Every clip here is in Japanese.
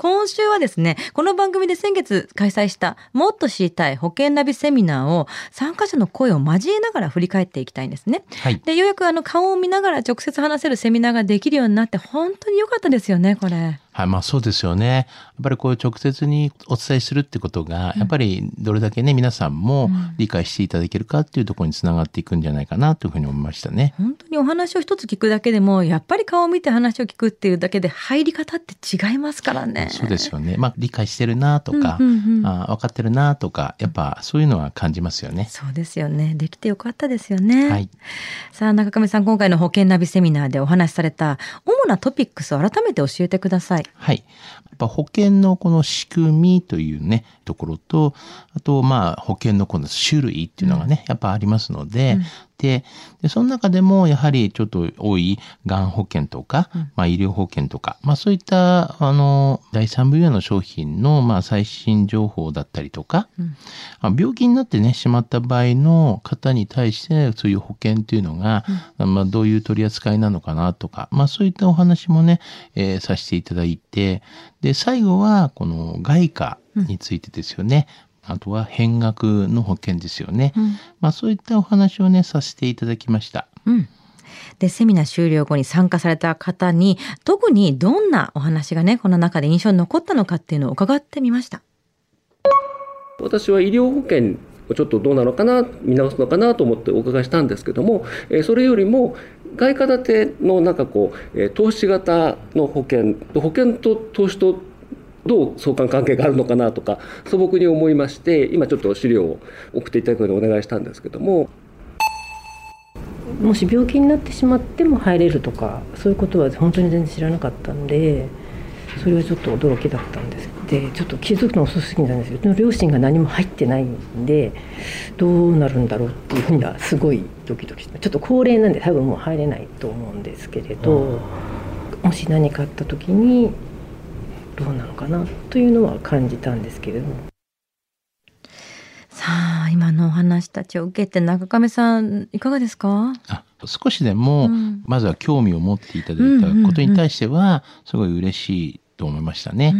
今週はですね、この番組で先月開催したもっと知りたい保険ナビセミナーを参加者の声を交えながら振り返っていきたいんですね。はい。で、ようやくあの顔を見ながら直接話せるセミナーができるようになって本当に良かったですよね、これ。はい、まあそうですよね。やっぱりこう直接にお伝えするってことが、やっぱりどれだけね、皆さんも理解していただけるかっていうところにつながっていくんじゃないかなというふうに思いましたね。本当にお話を一つ聞くだけでも、やっぱり顔を見て話を聞くっていうだけで入り方って違いますからね。そうですよね。まあ理解してるなとか、うんうんうんあ分かってるなとか、やっぱそういうのは感じますよね。そうですよね。できてよかったですよね。はい。さあ、中上さん、今回の保険ナビセミナーでお話しされた主なトピックスを改めて教えてください。はい。やっぱ保険のこの仕組みというね、ところと、あと、まあ、保険のこの種類っていうのがね、やっぱありますので、でで、その中でもやはりちょっと多いがん保険とか、まあ医療保険とか、まあそういった、あの、第三分野の商品の、まあ最新情報だったりとか、あ病気になってね、しまった場合の方に対して、そういう保険っていうのが、まあどういう取り扱いなのかなとか、まあそういったお話もね、えーさせていただいて、で、最後は、この外貨についてですよね。あとは変額の保険ですよね。まあそういったお話をね、させていただきました。うん。で、セミナー終了後に参加された方に、特にどんなお話がね、この中で印象に残ったのかっていうのを伺ってみました。私は医療保険をちょっとどうなのかな見直すのかなと思ってお伺いしたんですけども、えーそれよりも外貨建てのなんかこう、えー投資型の保険保険と投資とどう相関関係があるのかなとか素朴に思いまして今ちょっと資料を送っていただくのでお願いしたんですけども。もし病気になってしまっても入れるとかそういうことは本当に全然知らなかったんでそれはちょっと驚きだったんです。でちょっと気づくの遅すぎたんですけど両親が何も入ってないんでどうなるんだろうっていうふうにはすごいドキドキしてちょっと高齢なんで多分もう入れないと思うんですけれどもし何かあった時にどうなのかなというのは感じたんですけれども。さあ、今のお話たちを受けて中亀さん、いかがですか？あ少しでも、うん。まずは興味を持っていただいたことに対しては、すごい嬉しいと思いましたね。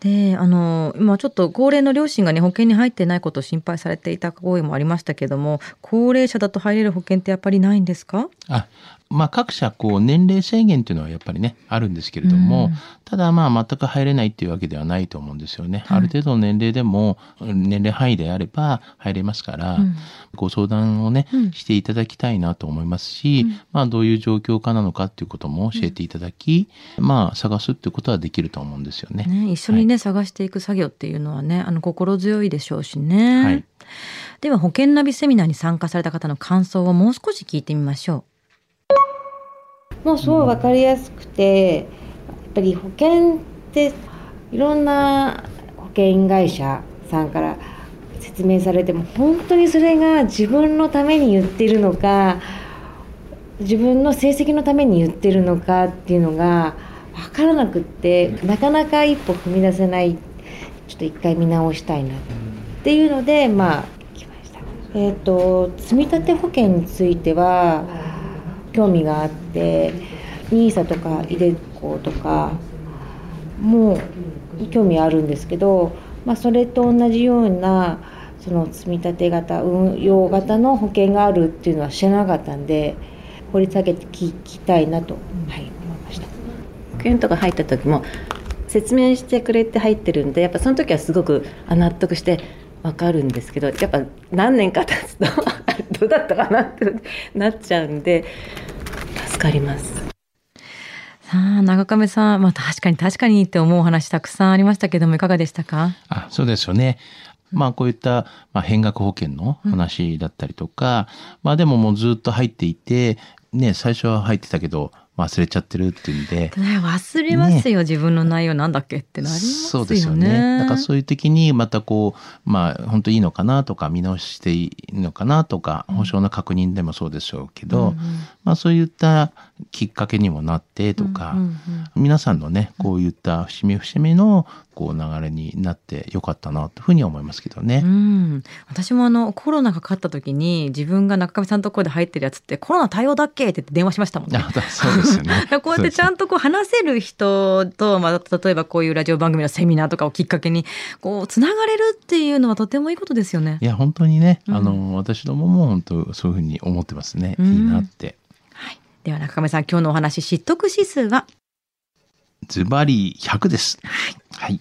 で、あの、今ちょっと高齢の両親がね、保険に入ってないことを心配されていた声もありましたけども、高齢者だと入れる保険ってやっぱりないんですか？あまあ各社こう年齢制限っていうのはやっぱりねあるんですけれども、うん。ただまあ全く入れないっていうわけではないと思うんですよね。ある程度の年齢でも年齢範囲であれば入れますから、うん。ご相談をね、うん。していただきたいなと思いますし、まあどういう状況かなのかっていうことも教えていただき、まあ探すっていうことはできると思うんですよね。ね、一緒にね、探していく作業っていうのはね、あの心強いでしょうしね。はい。では保険ナビセミナーに参加された方の感想をもう少し聞いてみましょもうすごい分かりやすくてやっぱり保険っていろんな保険会社さんから説明されても本当にそれが自分のために言ってるのか自分の成績のために言ってるのかっていうのが分からなくってなかなか一歩踏み出せないちょっと一回見直したいなっていうのでまあ来ました。えっ、と積立保険については興味があって NISA とか iDeCo とかも興味あるんですけど、まあ、それと同じようなその積み立て型運用型の保険があるっていうのは知らなかったんで掘り下げて聞きたいなと、はい、思いました。保険とか入った時も説明してくれて入ってるんでやっぱその時はすごく納得して分かるんですけどやっぱ何年か経つと どうだったかなってなっちゃうんで助かります。う。さあ、長亀さん、まあ確かに確かにって思うお話たくさんありましたけども、いかがでしたか？あそうですよね。まあこういった、まあ、変額保険の話だったりとか、まあでももうずっと入っていて、ね、最初は入ってたけど、忘れちゃってるっていうんで、ね。忘れますよ、自分の内容なんだっけってなりますよね。そうですよね。だからそういう時にまたこう、まあ本当いいのかなとか見直していいのかなとか、保証の確認でもそうでしょうけど、まあそういったきっかけにもなってとか、うんうんうん。皆さんのね、こういった節目節目のこう流れになってよかったなというふうには思いますけどね。うん、私もあのコロナがかかった時に自分が中上さんのところで入ってるやつってコロナ対応だっけって電話しましたもんね。あそうですよね。こうやってちゃんとこう話せる人と、まあ、例えばこういうラジオ番組のセミナーとかをきっかけにこうつながれるっていうのはとてもいいことですよねい。や本当にね、うんあの私どもも本当そういうふうに思ってますね。うんいいなって。はい、では中上さん今日のお話知得指数は？ズバリ100です。はい。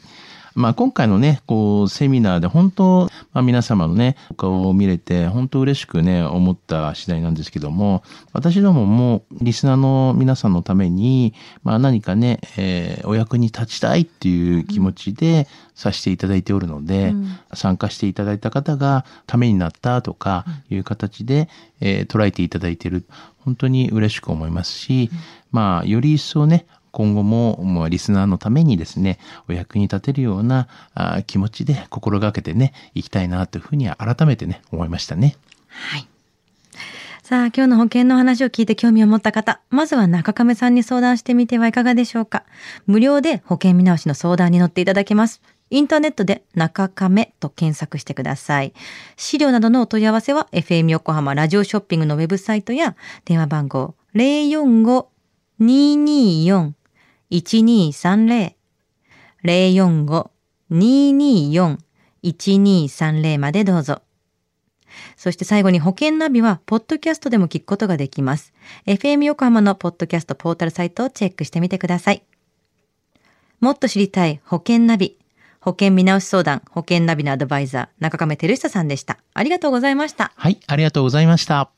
まあ今回のね、こうセミナーで本当、まあ皆様のね、お顔を見れて本当嬉しくね、思った次第なんですけども、私どももリスナーの皆さんのために、まあ何かね、えーお役に立ちたいっていう気持ちでさせていただいておるので、うん参加していただいた方がためになったとかいう形で、えー捉えていただいている。本当に嬉しく思いますし、まあより一層ね、今後も、もうリスナーのためにですね、お役に立てるようなあ気持ちで心がけてね、いきたいなというふうには改めてね、思いましたね。はい。さあ、今日の保険の話を聞いて興味を持った方、まずは中亀さんに相談してみてはいかがでしょうか。無料で保険見直しの相談に乗っていただけます。インターネットで中亀と検索してください。資料などのお問い合わせは FM 横浜ラジオショッピングのウェブサイトや電話番号045-224 1230 045-224-1230までどうぞ。そして最後に保険ナビは、ポッドキャストでも聞くことができます。FM 横浜のポッドキャストポータルサイトをチェックしてみてください。もっと知りたい保険ナビ。保険見直し相談、保険ナビのアドバイザー、中亀照久さんでした。ありがとうございました。はい、ありがとうございました。